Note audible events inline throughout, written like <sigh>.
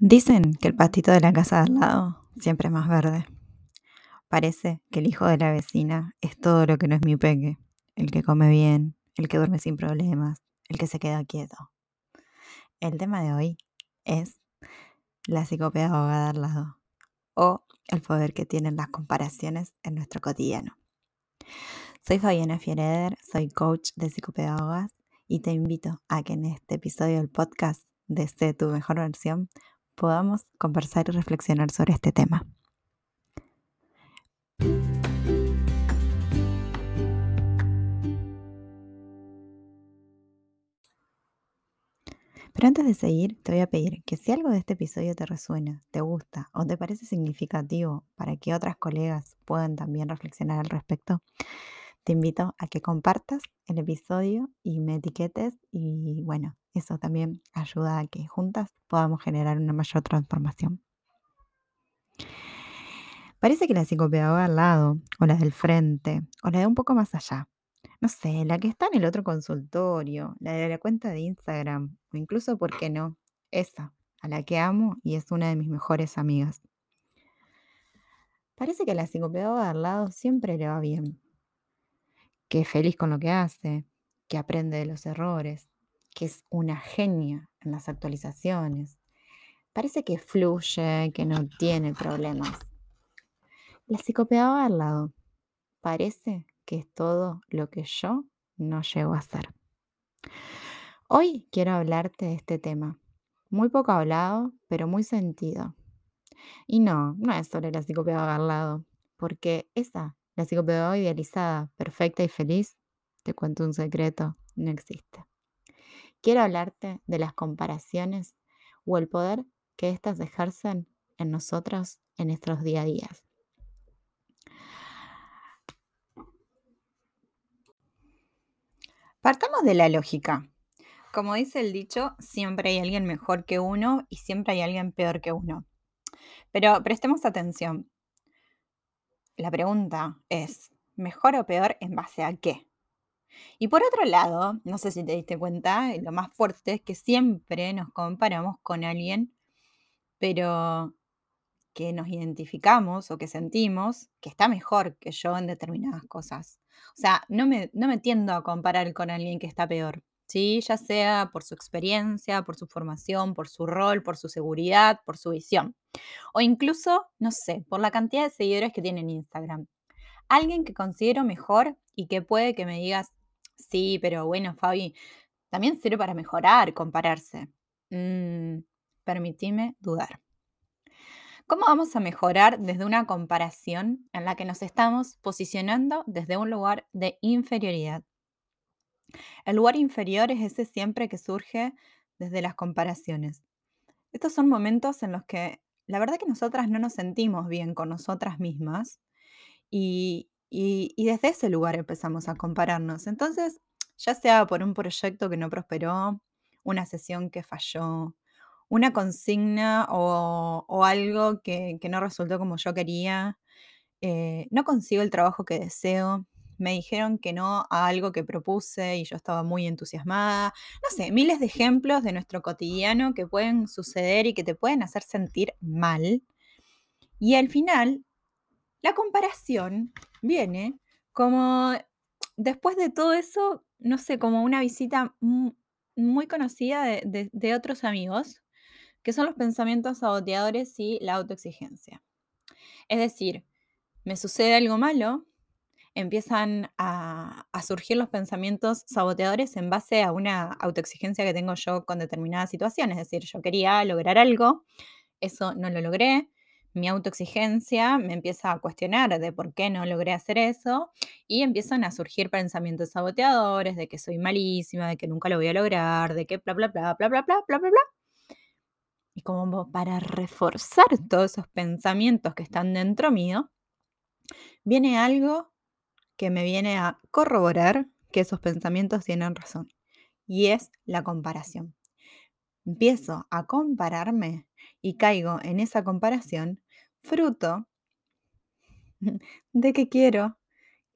Dicen que el pastito de la casa de al lado siempre es más verde. Parece que el hijo de la vecina es todo lo que no es mi peque. El que come bien, el que duerme sin problemas, el que se queda quieto. El tema de hoy es la psicopedagoga de al lado o el poder que tienen las comparaciones en nuestro cotidiano. Soy Fabiana Fiereder, soy coach de psicopedagogas y te invito a que en este episodio del podcast de tu mejor versión podamos conversar y reflexionar sobre este tema. Pero antes de seguir, te voy a pedir que si algo de este episodio te resuena, te gusta o te parece significativo para que otras colegas puedan también reflexionar al respecto, te invito a que compartas el episodio y me etiquetes y bueno, eso también ayuda a que juntas podamos generar una mayor transformación. Parece que la psicopedagoga al lado, o la del frente, o la de un poco más allá, no sé, la que está en el otro consultorio, la de la cuenta de Instagram, o incluso, ¿por qué no? Esa, a la que amo y es una de mis mejores amigas. Parece que la psicopedagoga al lado siempre le va bien, que es feliz con lo que hace, que aprende de los errores, que es una genia en las actualizaciones. Parece que fluye, que no tiene problemas. La psicopedagoga al lado parece que es todo lo que yo no llego a ser. Hoy quiero hablarte de este tema, muy poco hablado, pero muy sentido. Y no, no es sobre la psicopedagoga al lado, porque esa, la psicopedagoga idealizada, perfecta y feliz, te cuento un secreto, no existe. Quiero hablarte de las comparaciones o el poder que éstas ejercen en nosotros en nuestros día a día. Partamos de la lógica. Como dice el dicho, siempre hay alguien mejor que uno y siempre hay alguien peor que uno. Pero prestemos atención. La pregunta es, ¿mejor o peor en base a qué? Y por otro lado, no sé si te diste cuenta, lo más fuerte es que siempre nos comparamos con alguien, pero que nos identificamos o que sentimos que está mejor que yo en determinadas cosas. O sea, no me, no me tiendo a comparar con alguien que está peor, ¿sí? Ya sea por su experiencia, por su formación, por su rol, por su seguridad, por su visión. O incluso, no sé, por la cantidad de seguidores que tiene en Instagram. Alguien que considero mejor y que puede que me digas, Sí, pero bueno, Fabi, también sirve para mejorar, compararse. Mm, permitime dudar. ¿Cómo vamos a mejorar desde una comparación en la que nos estamos posicionando desde un lugar de inferioridad? El lugar inferior es ese siempre que surge desde las comparaciones. Estos son momentos en los que la verdad que nosotras no nos sentimos bien con nosotras mismas y, y, desde ese lugar empezamos a compararnos. Entonces, ya sea por un proyecto que no prosperó, una sesión que falló, una consigna o, algo que, no resultó como yo quería, eh, no consigo el trabajo que deseo, me dijeron que no a algo que propuse y yo estaba muy entusiasmada. No sé, miles de ejemplos de nuestro cotidiano que pueden suceder y que te pueden hacer sentir mal. Y al final la comparación viene como después de todo eso, no sé, como una visita muy conocida de, otros amigos, que son los pensamientos saboteadores y la autoexigencia. Es decir, me sucede algo malo, empiezan a, a, surgir los pensamientos saboteadores en base a una autoexigencia que tengo yo con determinadas situaciones. Es decir, yo quería lograr algo, eso no lo logré, mi autoexigencia me empieza a cuestionar de por qué no logré hacer eso y empiezan a surgir pensamientos saboteadores de que soy malísima, de que nunca lo voy a lograr, de que bla, bla, bla, bla, bla, bla, bla, bla. Y como para reforzar todos esos pensamientos que están dentro mío, viene algo que me viene a corroborar que esos pensamientos tienen razón. Y es la comparación. Empiezo a compararme y caigo en esa comparación fruto <laughs> de que quiero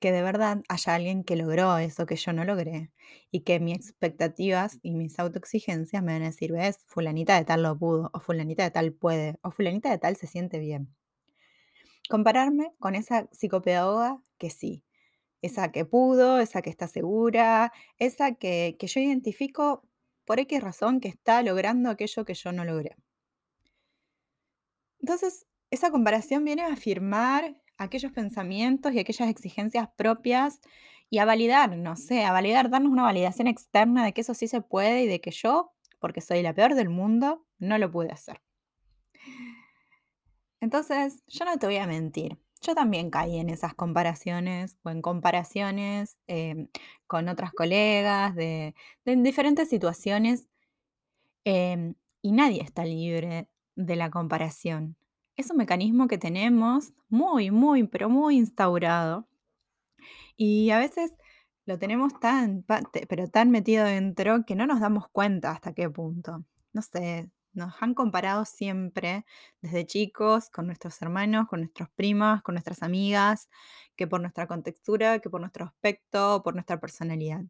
que de verdad haya alguien que logró eso que yo no logré y que mis expectativas y mis autoexigencias me van a decir, ves, fulanita de tal lo pudo, o fulanita de tal puede, o fulanita de tal se siente bien. Compararme con esa psicopedagoga que sí, esa que pudo, esa que está segura, esa que, que yo identifico por X razón que está logrando aquello que yo no logré. Entonces, esa comparación viene a afirmar aquellos pensamientos y aquellas exigencias propias y a validar, no sé, a validar, darnos una validación externa de que eso sí se puede y de que yo, porque soy la peor del mundo, no lo pude hacer. Entonces, yo no te voy a mentir. Yo también caí en esas comparaciones o en comparaciones em, con otras colegas de, de diferentes situaciones em, y nadie está libre de la comparación. Es un mecanismo que tenemos muy, muy, pero muy instaurado y a veces lo tenemos tan, pero tan metido dentro que no nos damos cuenta hasta qué punto. No sé, nos han comparado siempre desde chicos con nuestros hermanos, con nuestros primas, con nuestras amigas, que por nuestra contextura, que por nuestro aspecto, por nuestra personalidad.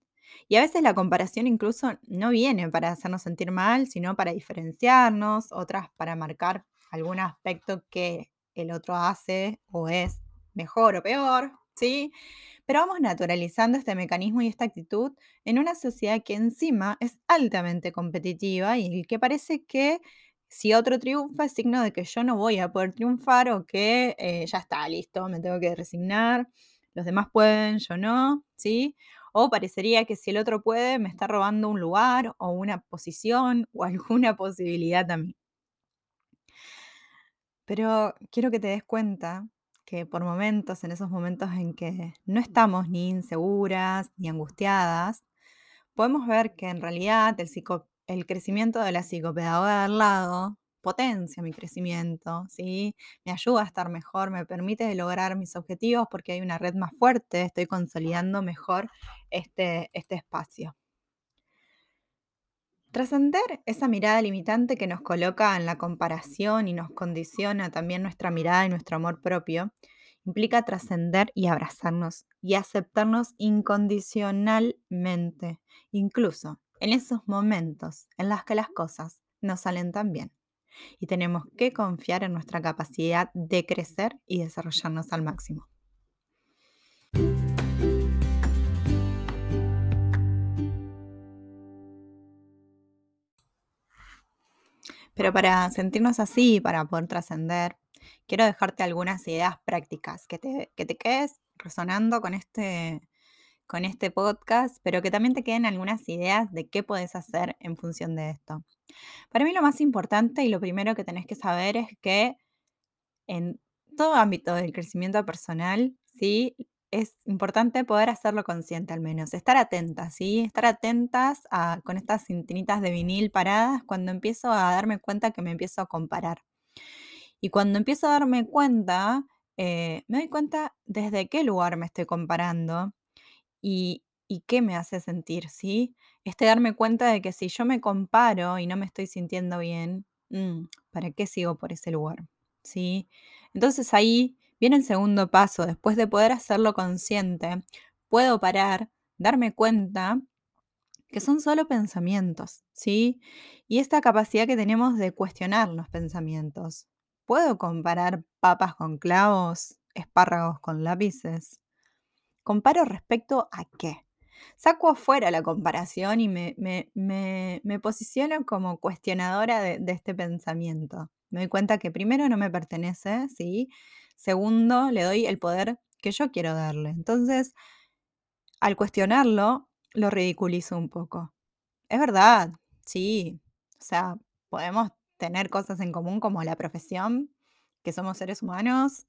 Y a veces la comparación incluso no viene para hacernos sentir mal, sino para diferenciarnos, otras para marcar algún aspecto que el otro hace o es mejor o peor, ¿sí? Pero vamos naturalizando este mecanismo y esta actitud en una sociedad que encima es altamente competitiva y que parece que si otro triunfa es signo de que yo no voy a poder triunfar o que eh, ya está, listo, me tengo que resignar, los demás pueden, yo no, ¿sí? O parecería que si el otro puede, me está robando un lugar o una posición o <laughs> alguna posibilidad a mí. Pero quiero que te des cuenta que por momentos, en esos momentos en que no estamos ni inseguras ni angustiadas, podemos ver que en realidad el, psico- el crecimiento de la psicopedagoga al lado potencia mi crecimiento, ¿sí? Me ayuda a estar mejor, me permite lograr mis objetivos porque hay una red más fuerte, estoy consolidando mejor este, este espacio. Trascender esa mirada limitante que nos coloca en la comparación y nos condiciona también nuestra mirada y nuestro amor propio, implica trascender y abrazarnos y aceptarnos incondicionalmente, incluso en esos momentos en los que las cosas no salen tan bien. Y tenemos que confiar en nuestra capacidad de crecer y desarrollarnos al máximo. Pero para sentirnos así, para poder trascender, quiero dejarte algunas ideas prácticas que te, que te quedes resonando con este, con este podcast, pero que también te queden algunas ideas de qué puedes hacer en función de esto. Para mí lo más importante y lo primero que tenés que saber es que en todo ámbito del crecimiento personal, ¿sí? Es importante poder hacerlo consciente al menos, estar atentas, ¿sí? Estar atentas con estas cintinitas de vinil paradas cuando empiezo a darme cuenta que me empiezo a comparar. Y cuando empiezo a darme cuenta, eh, me doy cuenta desde qué lugar me estoy comparando y, y qué me hace sentir, ¿sí? Este darme cuenta de que si yo me comparo y no me estoy sintiendo bien, mm, ¿para qué sigo por ese lugar? ¿Sí? Entonces ahí viene el segundo paso, después de poder hacerlo consciente, puedo parar, darme cuenta que son solo pensamientos, ¿sí? Y esta capacidad que tenemos de cuestionar los pensamientos. ¿Puedo comparar papas con clavos, espárragos con lápices? ¿Comparo respecto a qué? Saco afuera la comparación y me, me, me, me posiciono como cuestionadora de, de este pensamiento. Me doy cuenta que primero no me pertenece, ¿sí? Segundo, le doy el poder que yo quiero darle. Entonces, al cuestionarlo, lo ridiculizo un poco. Es verdad, sí. O sea, podemos tener cosas en común como la profesión, que somos seres humanos,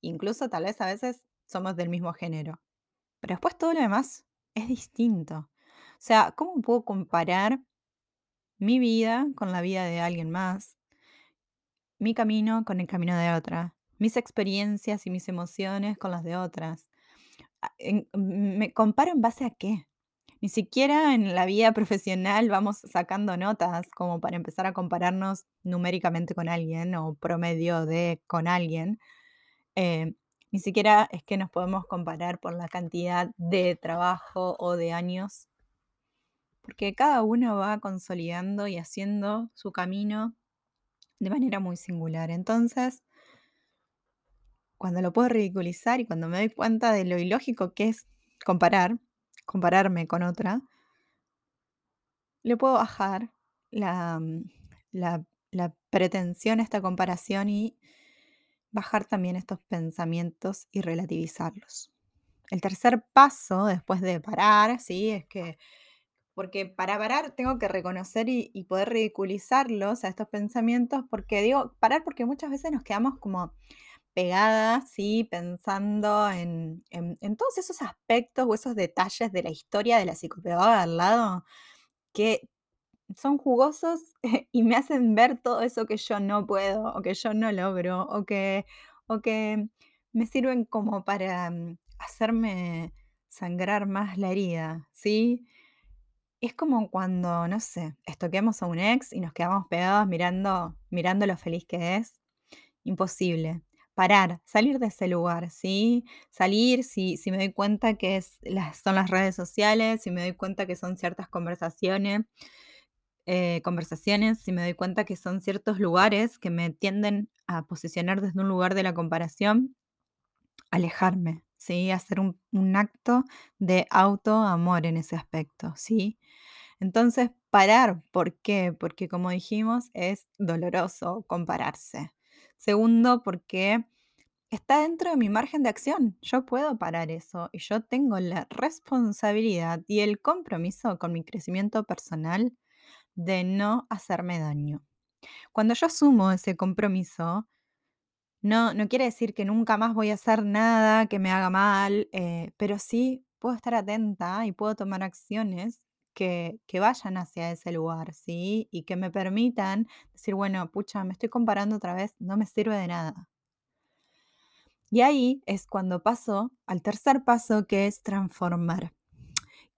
incluso tal vez a veces somos del mismo género. Pero después todo lo demás es distinto. O sea, ¿cómo puedo comparar mi vida con la vida de alguien más? Mi camino con el camino de otra. Mis experiencias y mis emociones con las de otras. Ah, en- ¿Me comparo en base a qué? Ni siquiera en la vida <laughs> profesional vamos sacando notas como para empezar a compararnos numéricamente con alguien o promedio de con alguien. Eh, Ni siquiera es que nos podemos comparar por la cantidad de trabajo o de años, porque cada uno va consolidando y haciendo su camino de manera muy singular. Entonces, cuando lo puedo ridiculizar y cuando me doy cuenta de lo ilógico que es comparar, compararme con otra, le puedo bajar la, mm, la, la pretensión a esta comparación y bajar también estos pensamientos y relativizarlos. El tercer paso después de parar, ¿sí? Es que, porque para parar tengo que reconocer y poder ridiculizarlos a estos pensamientos, porque digo, parar porque muchas veces nos quedamos como pegadas, ¿sí? Pensando en, en- en todos esos aspectos o esos detalles de la historia de la psicopedagoga al lado que son jugosos <laughs> y me hacen ver todo eso que yo no puedo o que yo no logro o que, o que me sirven como para mm, hacerme sangrar más la herida, ¿sí? Es como cuando, no sé, estoqueamos a un ex y nos quedamos pegados mirando, mirando lo feliz que es. Imposible. Parar, salir de ese lugar, ¿sí? Salir si, si me doy cuenta que es, las, son las redes sociales, si me doy cuenta que son ciertas conversaciones, eh, conversaciones, si me doy cuenta que son ciertos lugares que me tienden a posicionar desde un lugar de la comparación, alejarme, ¿sí? Hacer un, un acto de autoamor en ese aspecto, ¿sí? Entonces, parar, ¿por qué? Porque como dijimos, es doloroso compararse. Segundo, porque está dentro de mi margen de acción. Yo puedo parar eso y yo tengo la responsabilidad y el compromiso con mi crecimiento personal de no hacerme daño. Cuando yo asumo ese compromiso, no, no quiere decir que nunca más voy a hacer nada que me haga mal, eh, pero sí puedo estar atenta y puedo tomar acciones que, vayan hacia ese lugar, ¿sí? Y que me permitan decir, bueno, pucha, me estoy comparando otra vez, no me sirve de nada. Y ahí es cuando paso al tercer paso, que es transformar.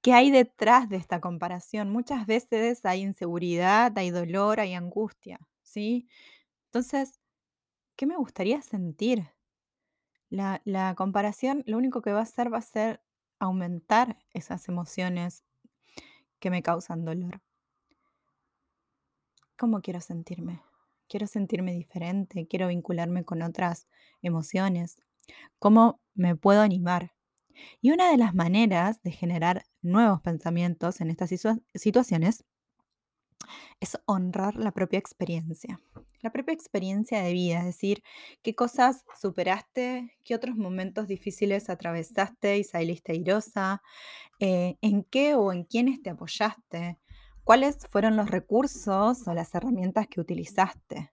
¿Qué hay detrás de esta comparación? Muchas veces hay inseguridad, hay dolor, hay angustia, ¿sí? Entonces, ¿qué me gustaría sentir? La, la comparación lo único que va a hacer va a ser aumentar esas emociones que me causan dolor. ¿Cómo quiero sentirme? Quiero sentirme diferente, quiero vincularme con otras emociones. ¿Cómo me puedo animar? Y una de las maneras de generar nuevos pensamientos en estas situa- situaciones es honrar la propia experiencia. La propia experiencia de vida, es decir, qué cosas superaste, qué otros momentos difíciles atravesaste y saliste airosa, eh, en qué o en quiénes te apoyaste, cuáles fueron los recursos o las herramientas que utilizaste.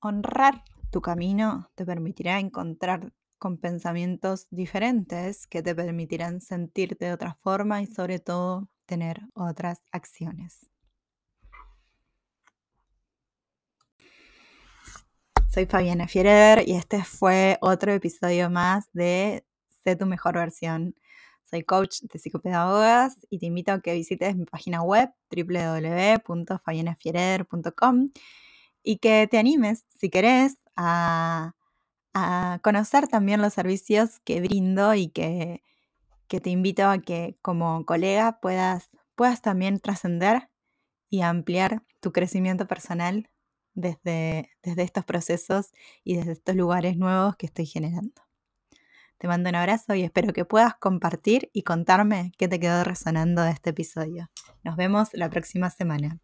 Honrar tu camino te permitirá encontrar con pensamientos diferentes que te permitirán sentirte de otra forma y sobre todo tener otras acciones. Soy Fabiana Fierer y este fue otro episodio más de Sé tu mejor versión. Soy coach de psicopedagogas y te invito a que visites mi página web www.fabianafierer.com y que te animes, si querés, a, a conocer también los servicios que brindo y que, que te invito a que como colega puedas, puedas también trascender y ampliar tu crecimiento personal desde, desde estos procesos y desde estos lugares nuevos que estoy generando. Te mando un abrazo y espero que puedas compartir y contarme qué te quedó resonando de este episodio. Nos vemos la próxima semana.